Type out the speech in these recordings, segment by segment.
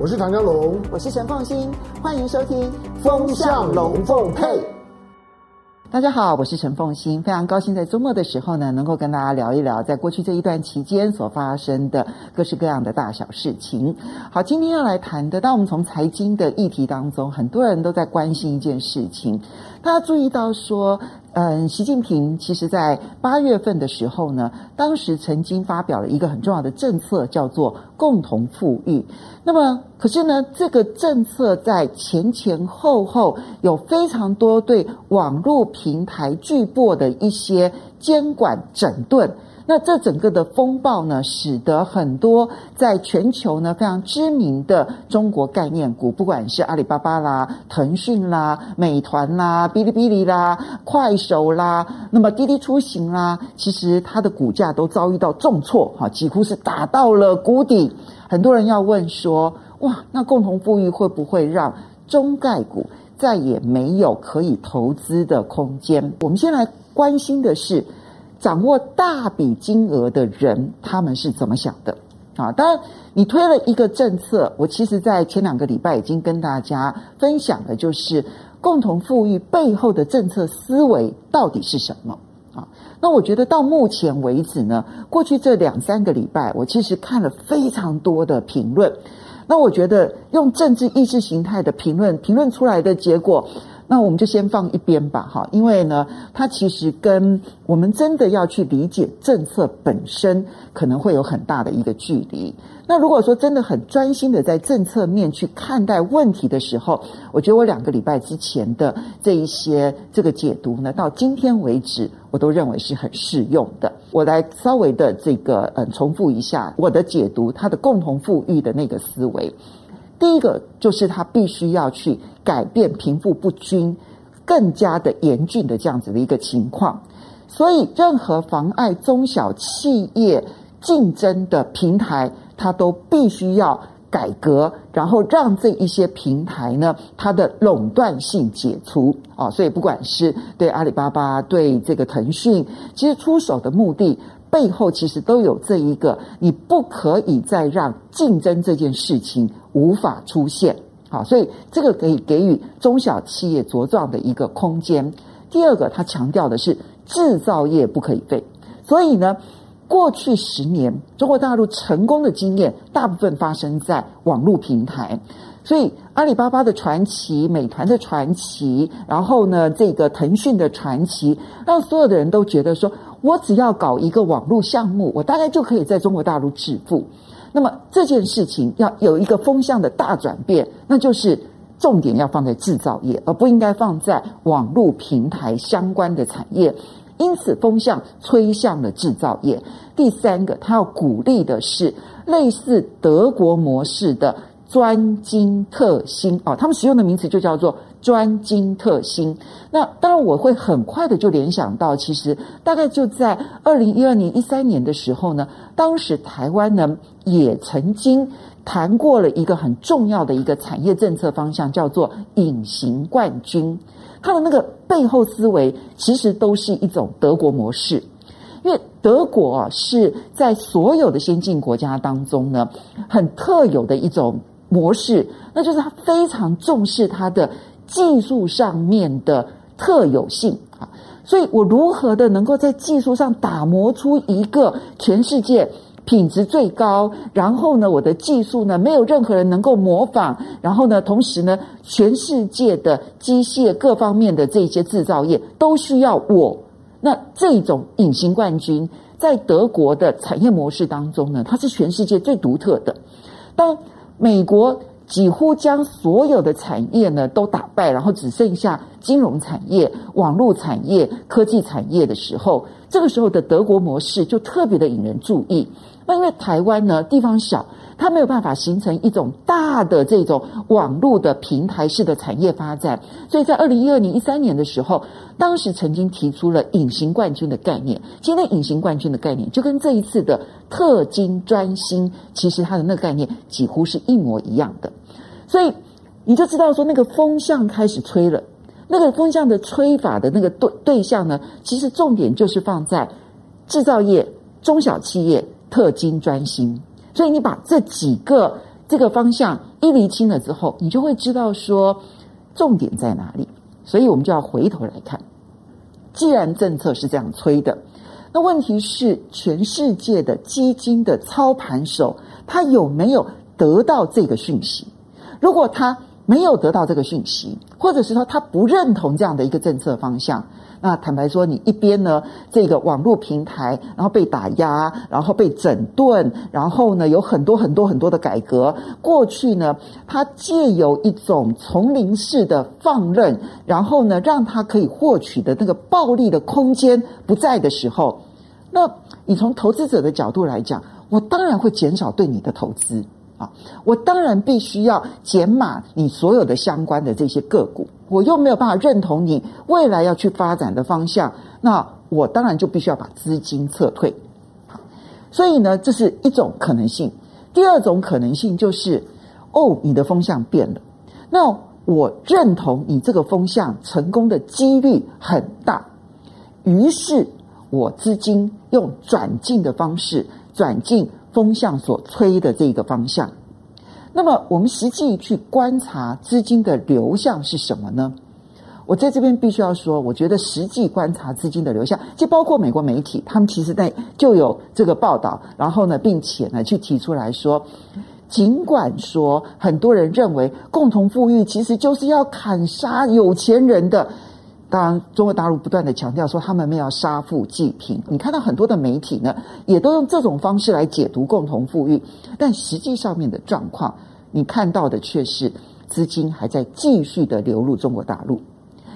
我是唐江龙，我是陈凤欣，欢迎收听《风向龙凤配》。大家好，我是陈凤欣，非常高兴在周末的时候呢，能够跟大家聊一聊在过去这一段期间所发生的各式各样的大小事情。好，今天要来谈的，当我们从财经的议题当中，很多人都在关心一件事情，大家注意到说。嗯，习近平其实在八月份的时候呢，当时曾经发表了一个很重要的政策，叫做共同富裕。那么，可是呢，这个政策在前前后后有非常多对网络平台巨擘的一些监管整顿。那这整个的风暴呢，使得很多在全球呢非常知名的中国概念股，不管是阿里巴巴啦、腾讯啦、美团啦、哔哩哔哩啦、快手啦，那么滴滴出行啦，其实它的股价都遭遇到重挫，哈，几乎是打到了谷底。很多人要问说，哇，那共同富裕会不会让中概股再也没有可以投资的空间？我们先来关心的是。掌握大笔金额的人，他们是怎么想的？啊，当然，你推了一个政策，我其实在前两个礼拜已经跟大家分享的，就是共同富裕背后的政策思维到底是什么？啊，那我觉得到目前为止呢，过去这两三个礼拜，我其实看了非常多的评论，那我觉得用政治意识形态的评论，评论出来的结果。那我们就先放一边吧，哈，因为呢，它其实跟我们真的要去理解政策本身，可能会有很大的一个距离。那如果说真的很专心的在政策面去看待问题的时候，我觉得我两个礼拜之前的这一些这个解读呢，到今天为止，我都认为是很适用的。我来稍微的这个嗯重复一下我的解读，它的共同富裕的那个思维。第一个就是他必须要去改变贫富不均更加的严峻的这样子的一个情况，所以任何妨碍中小企业竞争的平台，它都必须要改革，然后让这一些平台呢，它的垄断性解除啊。所以不管是对阿里巴巴、对这个腾讯，其实出手的目的。背后其实都有这一个，你不可以再让竞争这件事情无法出现，好，所以这个可以给予中小企业茁壮的一个空间。第二个，他强调的是制造业不可以废，所以呢，过去十年中国大陆成功的经验大部分发生在网络平台，所以阿里巴巴的传奇、美团的传奇，然后呢，这个腾讯的传奇，让所有的人都觉得说。我只要搞一个网络项目，我大概就可以在中国大陆致富。那么这件事情要有一个风向的大转变，那就是重点要放在制造业，而不应该放在网络平台相关的产业。因此，风向吹向了制造业。第三个，他要鼓励的是类似德国模式的专精特新哦，他们使用的名词就叫做。专精特新，那当然我会很快的就联想到，其实大概就在二零一二年、一三年的时候呢，当时台湾呢也曾经谈过了一个很重要的一个产业政策方向，叫做隐形冠军。它的那个背后思维其实都是一种德国模式，因为德国啊是在所有的先进国家当中呢很特有的一种模式，那就是他非常重视他的。技术上面的特有性啊，所以我如何的能够在技术上打磨出一个全世界品质最高，然后呢，我的技术呢没有任何人能够模仿，然后呢，同时呢，全世界的机械各方面的这些制造业都需要我。那这种隐形冠军在德国的产业模式当中呢，它是全世界最独特的。当美国。几乎将所有的产业呢都打败，然后只剩下金融产业、网络产业、科技产业的时候，这个时候的德国模式就特别的引人注意。那因为台湾呢地方小。它没有办法形成一种大的这种网络的平台式的产业发展，所以在二零一二年、一三年的时候，当时曾经提出了隐形冠军的概念。今天隐形冠军的概念就跟这一次的特金专新，其实它的那个概念几乎是一模一样的。所以你就知道说，那个风向开始吹了，那个风向的吹法的那个对对象呢，其实重点就是放在制造业、中小企业、特精专心。所以你把这几个这个方向一厘清了之后，你就会知道说重点在哪里。所以我们就要回头来看，既然政策是这样催的，那问题是全世界的基金的操盘手，他有没有得到这个讯息？如果他没有得到这个讯息，或者是说他不认同这样的一个政策方向。那坦白说，你一边呢，这个网络平台，然后被打压，然后被整顿，然后呢，有很多很多很多的改革。过去呢，他借由一种丛林式的放任，然后呢，让他可以获取的那个暴利的空间不在的时候，那你从投资者的角度来讲，我当然会减少对你的投资。啊，我当然必须要减码你所有的相关的这些个股，我又没有办法认同你未来要去发展的方向，那我当然就必须要把资金撤退。好，所以呢，这是一种可能性。第二种可能性就是，哦，你的风向变了，那我认同你这个风向成功的几率很大，于是我资金用转进的方式转进。风向所吹的这个方向，那么我们实际去观察资金的流向是什么呢？我在这边必须要说，我觉得实际观察资金的流向，就包括美国媒体，他们其实在就有这个报道，然后呢，并且呢去提出来说，尽管说很多人认为共同富裕其实就是要砍杀有钱人的。当然，中国大陆不断地强调说他们没有杀富济贫。你看到很多的媒体呢，也都用这种方式来解读共同富裕，但实际上面的状况，你看到的却是资金还在继续的流入中国大陆。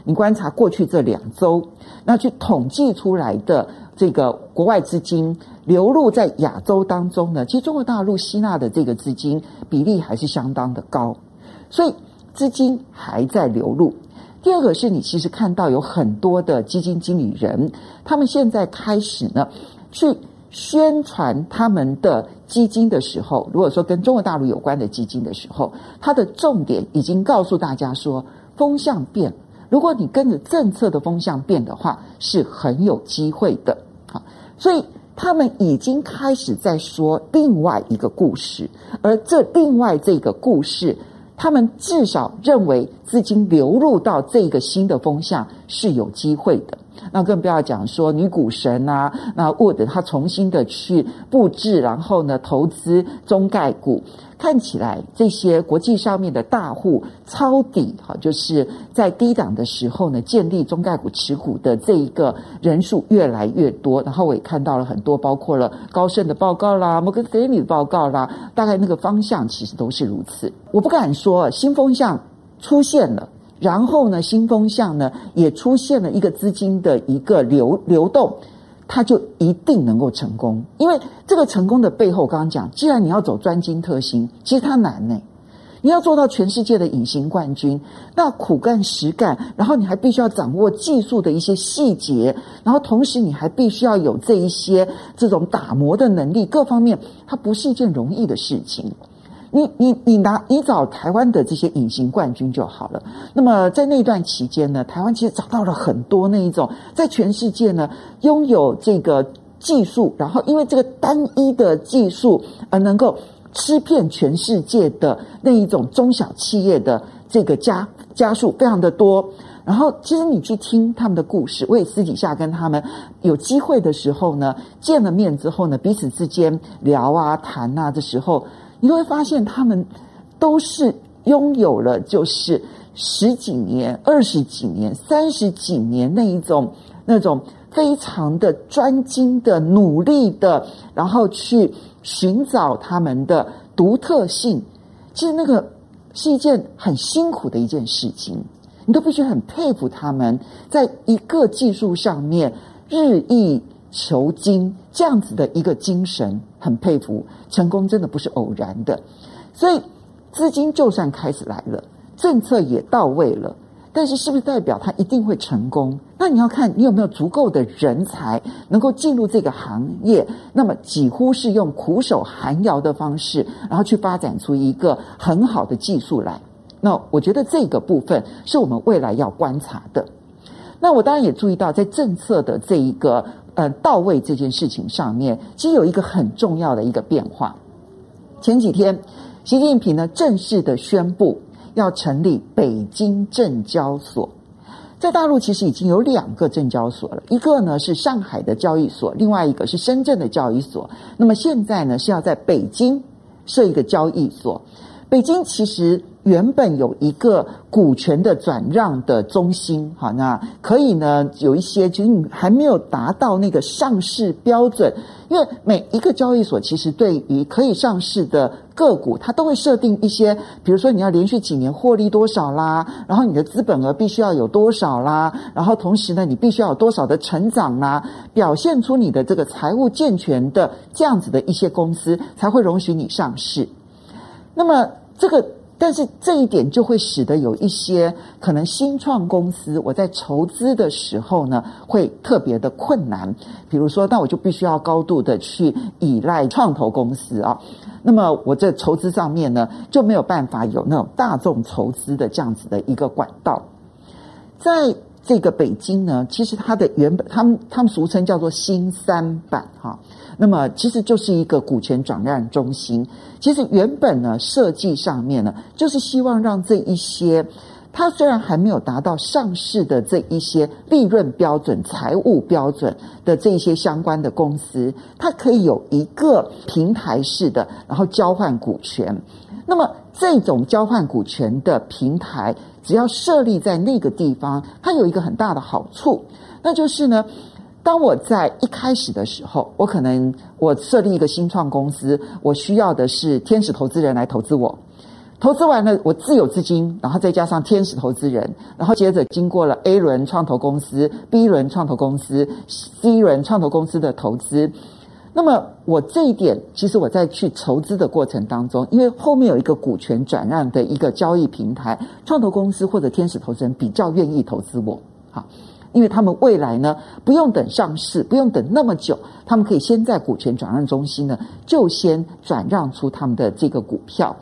你观察过去这两周，那去统计出来的这个国外资金流入在亚洲当中呢，其实中国大陆吸纳的这个资金比例还是相当的高，所以资金还在流入。第二个是你其实看到有很多的基金经理人，他们现在开始呢去宣传他们的基金的时候，如果说跟中国大陆有关的基金的时候，它的重点已经告诉大家说，风向变，如果你跟着政策的风向变的话，是很有机会的。好，所以他们已经开始在说另外一个故事，而这另外这个故事。他们至少认为资金流入到这个新的风向是有机会的。那更不要讲说女股神啊，那 Wood 他重新的去布置，然后呢投资中概股。看起来这些国际上面的大户抄底，哈，就是在低档的时候呢，建立中概股持股的这一个人数越来越多。然后我也看到了很多，包括了高盛的报告啦、摩根斯坦的报告啦，大概那个方向其实都是如此。我不敢说新风向出现了，然后呢，新风向呢也出现了一个资金的一个流流动。他就一定能够成功，因为这个成功的背后，刚刚讲，既然你要走专精特新，其实它难呢。你要做到全世界的隐形冠军，那苦干实干，然后你还必须要掌握技术的一些细节，然后同时你还必须要有这一些这种打磨的能力，各方面，它不是一件容易的事情。你你你拿你找台湾的这些隐形冠军就好了。那么在那段期间呢，台湾其实找到了很多那一种在全世界呢拥有这个技术，然后因为这个单一的技术而能够吃遍全世界的那一种中小企业的这个家家数非常的多。然后其实你去听他们的故事，我也私底下跟他们有机会的时候呢，见了面之后呢，彼此之间聊啊谈啊的时候。你会发现，他们都是拥有了就是十几年、二十几年、三十几年那一种那种非常的专精的努力的，然后去寻找他们的独特性。其实那个是一件很辛苦的一件事情，你都必须很佩服他们在一个技术上面日益求精这样子的一个精神。很佩服，成功真的不是偶然的，所以资金就算开始来了，政策也到位了，但是是不是代表它一定会成功？那你要看你有没有足够的人才能够进入这个行业，那么几乎是用苦守寒窑的方式，然后去发展出一个很好的技术来。那我觉得这个部分是我们未来要观察的。那我当然也注意到，在政策的这一个。呃，到位这件事情上面，其实有一个很重要的一个变化。前几天习近平呢正式的宣布要成立北京证交所。在大陆其实已经有两个证交所了，一个呢是上海的交易所，另外一个是深圳的交易所。那么现在呢是要在北京设一个交易所。北京其实原本有一个股权的转让的中心，好，那可以呢有一些就是你还没有达到那个上市标准，因为每一个交易所其实对于可以上市的个股，它都会设定一些，比如说你要连续几年获利多少啦，然后你的资本额必须要有多少啦，然后同时呢你必须要有多少的成长啦，表现出你的这个财务健全的这样子的一些公司才会容许你上市。那么这个，但是这一点就会使得有一些可能新创公司，我在筹资的时候呢，会特别的困难。比如说，那我就必须要高度的去依赖创投公司啊。那么我这筹资上面呢，就没有办法有那种大众筹资的这样子的一个管道。在这个北京呢，其实它的原本，他们他们俗称叫做新三板哈。那么其实就是一个股权转让中心。其实原本呢，设计上面呢，就是希望让这一些，它虽然还没有达到上市的这一些利润标准、财务标准的这一些相关的公司，它可以有一个平台式的，然后交换股权。那么这种交换股权的平台，只要设立在那个地方，它有一个很大的好处，那就是呢。当我在一开始的时候，我可能我设立一个新创公司，我需要的是天使投资人来投资我，投资完了我自有资金，然后再加上天使投资人，然后接着经过了 A 轮创投公司、B 轮创投公司、C 轮创投公司的投资，那么我这一点其实我在去筹资的过程当中，因为后面有一个股权转让的一个交易平台，创投公司或者天使投资人比较愿意投资我，好。因为他们未来呢，不用等上市，不用等那么久，他们可以先在股权转让中心呢，就先转让出他们的这个股票。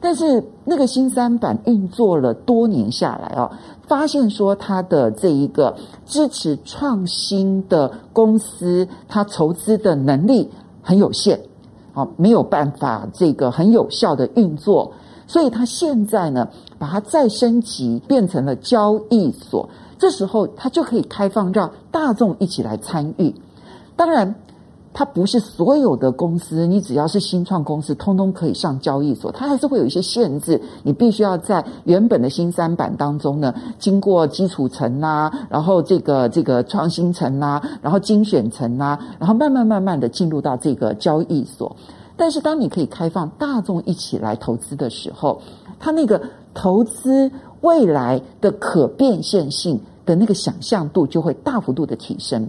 但是那个新三板运作了多年下来啊，发现说它的这一个支持创新的公司，它筹资的能力很有限，啊，没有办法这个很有效的运作，所以它现在呢，把它再升级，变成了交易所。这时候，它就可以开放让大众一起来参与。当然，它不是所有的公司，你只要是新创公司，通通可以上交易所。它还是会有一些限制，你必须要在原本的新三板当中呢，经过基础层啦，然后这个这个创新层啦，然后精选层啦，然后慢慢慢慢的进入到这个交易所。但是，当你可以开放大众一起来投资的时候，它那个投资。未来的可变现性的那个想象度就会大幅度的提升。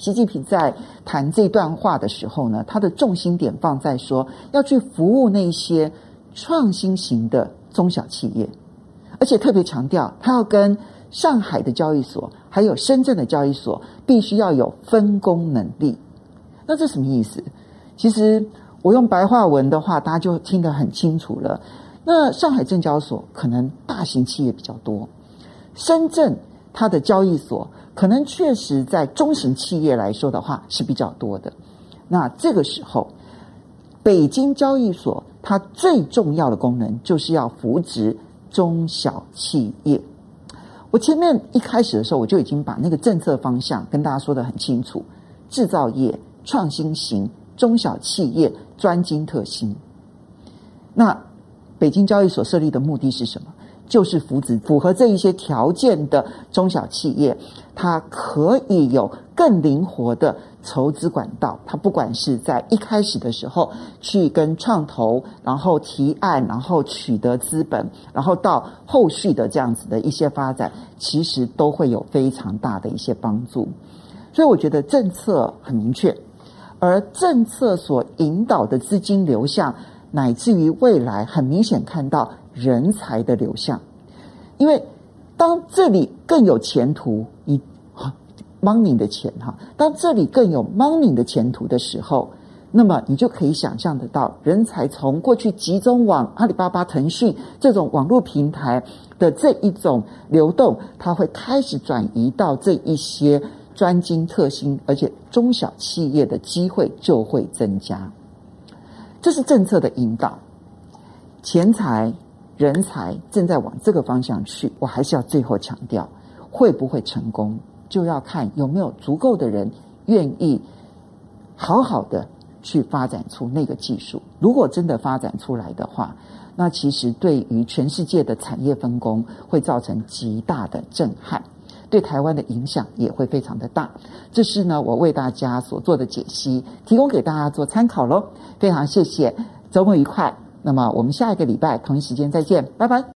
习近平在谈这段话的时候呢，他的重心点放在说要去服务那些创新型的中小企业，而且特别强调他要跟上海的交易所还有深圳的交易所必须要有分工能力。那这什么意思？其实我用白话文的话，大家就听得很清楚了。那上海证交所可能大型企业比较多，深圳它的交易所可能确实在中型企业来说的话是比较多的。那这个时候，北京交易所它最重要的功能就是要扶植中小企业。我前面一开始的时候我就已经把那个政策方向跟大家说得很清楚：制造业、创新型、中小企业、专精特新。那北京交易所设立的目的是什么？就是扶持符合这一些条件的中小企业，它可以有更灵活的筹资管道。它不管是在一开始的时候去跟创投，然后提案，然后取得资本，然后到后续的这样子的一些发展，其实都会有非常大的一些帮助。所以我觉得政策很明确，而政策所引导的资金流向。乃至于未来，很明显看到人才的流向，因为当这里更有前途，以 money 的钱哈，当这里更有 money 的前途的时候，那么你就可以想象得到，人才从过去集中往阿里巴巴、腾讯这种网络平台的这一种流动，它会开始转移到这一些专精特新，而且中小企业的机会就会增加。这是政策的引导，钱财、人才正在往这个方向去。我还是要最后强调，会不会成功，就要看有没有足够的人愿意好好的去发展出那个技术。如果真的发展出来的话，那其实对于全世界的产业分工会造成极大的震撼，对台湾的影响也会非常的大。这是呢，我为大家所做的解析，提供给大家做参考喽。非常谢谢，周末愉快。那么我们下一个礼拜同一时间再见，拜拜。